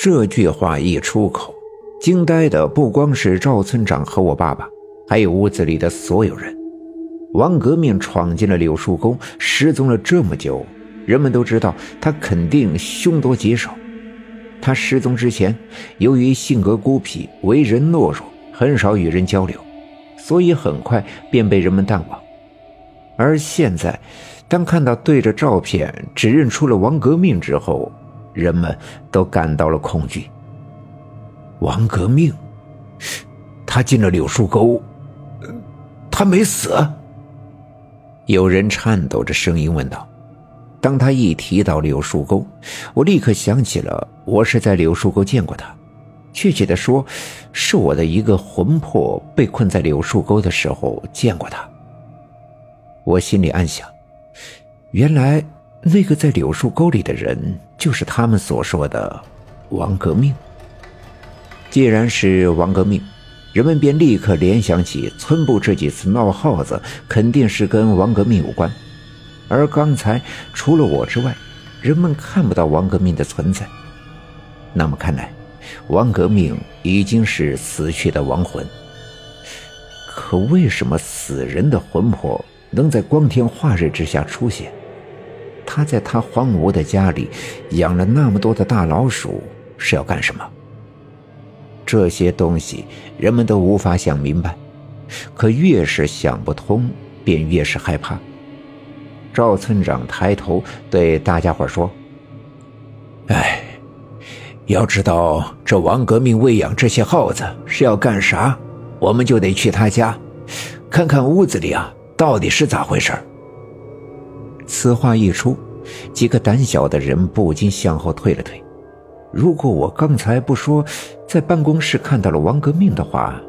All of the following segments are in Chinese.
这句话一出口，惊呆的不光是赵村长和我爸爸，还有屋子里的所有人。王革命闯进了柳树沟，失踪了这么久，人们都知道他肯定凶多吉少。他失踪之前，由于性格孤僻、为人懦弱，很少与人交流，所以很快便被人们淡忘。而现在，当看到对着照片指认出了王革命之后，人们都感到了恐惧。王革命，他进了柳树沟，他没死。有人颤抖着声音问道：“当他一提到柳树沟，我立刻想起了我是在柳树沟见过他。确切的说，是我的一个魂魄被困在柳树沟的时候见过他。”我心里暗想：原来那个在柳树沟里的人，就是他们所说的王革命。既然是王革命。人们便立刻联想起村部这几次闹耗子，肯定是跟王革命有关。而刚才除了我之外，人们看不到王革命的存在。那么看来，王革命已经是死去的亡魂。可为什么死人的魂魄能在光天化日之下出现？他在他荒芜的家里养了那么多的大老鼠，是要干什么？这些东西人们都无法想明白，可越是想不通，便越是害怕。赵村长抬头对大家伙说：“哎，要知道这王革命喂养这些耗子是要干啥，我们就得去他家，看看屋子里啊到底是咋回事儿。”此话一出，几个胆小的人不禁向后退了退。如果我刚才不说在办公室看到了王革命的话，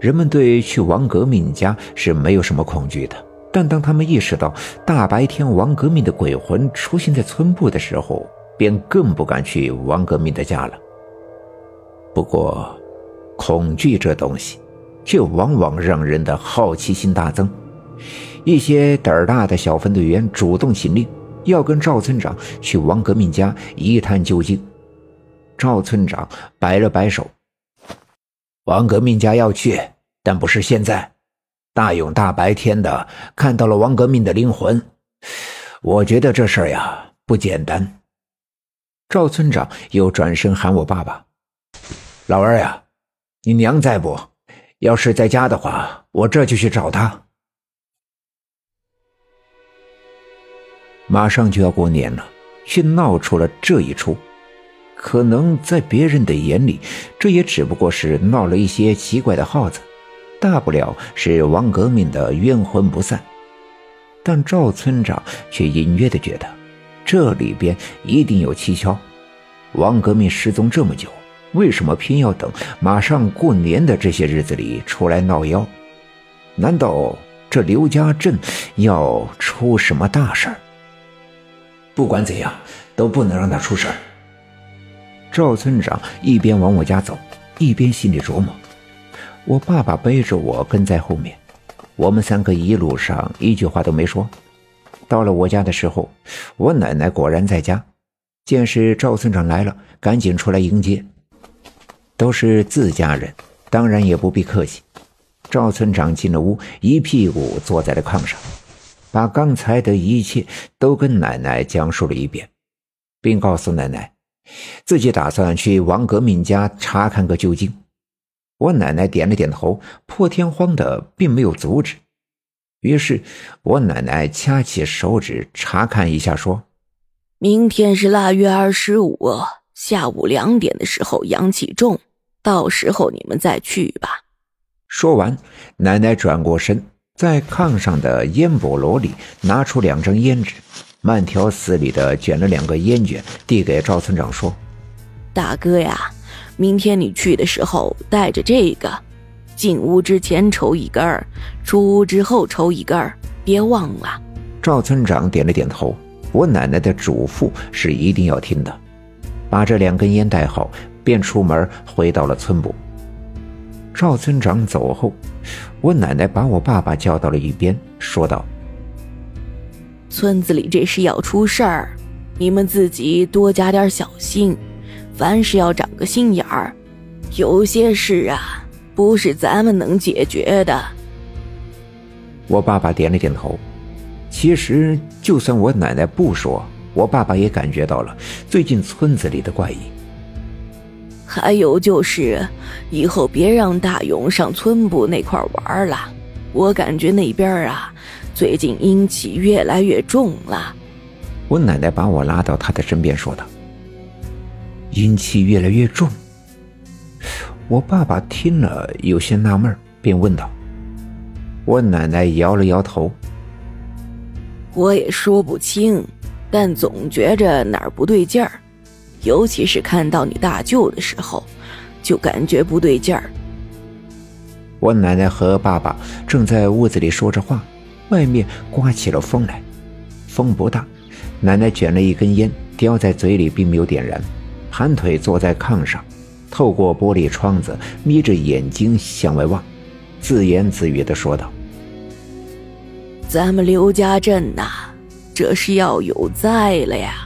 人们对去王革命家是没有什么恐惧的。但当他们意识到大白天王革命的鬼魂出现在村部的时候，便更不敢去王革命的家了。不过，恐惧这东西，却往往让人的好奇心大增。一些胆儿大的小分队员主动请令。要跟赵村长去王革命家一探究竟。赵村长摆了摆手：“王革命家要去，但不是现在。大勇大白天的看到了王革命的灵魂，我觉得这事儿呀不简单。”赵村长又转身喊我爸爸：“老二呀，你娘在不？要是在家的话，我这就去找她。”马上就要过年了，却闹出了这一出。可能在别人的眼里，这也只不过是闹了一些奇怪的耗子，大不了是王革命的冤魂不散。但赵村长却隐约的觉得，这里边一定有蹊跷。王革命失踪这么久，为什么偏要等马上过年的这些日子里出来闹妖？难道这刘家镇要出什么大事儿？不管怎样，都不能让他出事儿。赵村长一边往我家走，一边心里琢磨。我爸爸背着我跟在后面，我们三个一路上一句话都没说。到了我家的时候，我奶奶果然在家，见是赵村长来了，赶紧出来迎接。都是自家人，当然也不必客气。赵村长进了屋，一屁股坐在了炕上。把刚才的一切都跟奶奶讲述了一遍，并告诉奶奶，自己打算去王革命家查看个究竟。我奶奶点了点头，破天荒的并没有阻止。于是，我奶奶掐起手指查看一下，说：“明天是腊月二十五，下午两点的时候阳气重，到时候你们再去吧。”说完，奶奶转过身。在炕上的烟菠萝里拿出两张烟纸，慢条斯理地卷了两个烟卷，递给赵村长说：“大哥呀，明天你去的时候带着这个，进屋之前抽一根儿，出屋之后抽一根儿，别忘了。”赵村长点了点头。我奶奶的嘱咐是一定要听的，把这两根烟带好，便出门回到了村部。赵村长走后，我奶奶把我爸爸叫到了一边，说道：“村子里这事要出事儿，你们自己多加点小心，凡事要长个心眼儿。有些事啊，不是咱们能解决的。我爸爸点了点头。其实，就算我奶奶不说，我爸爸也感觉到了最近村子里的怪异。还有就是，以后别让大勇上村部那块玩了。我感觉那边啊，最近阴气越来越重了。我奶奶把我拉到她的身边，说道：“阴气越来越重。”我爸爸听了有些纳闷，便问道：“我奶奶摇了摇头。我也说不清，但总觉着哪儿不对劲儿，尤其是看到你大舅的时候，就感觉不对劲儿。”我奶奶和爸爸正在屋子里说着话，外面刮起了风来，风不大。奶奶卷了一根烟，叼在嘴里，并没有点燃，盘腿坐在炕上。透过玻璃窗子，眯着眼睛向外望，自言自语的说道：“咱们刘家镇呐，这是要有灾了呀！”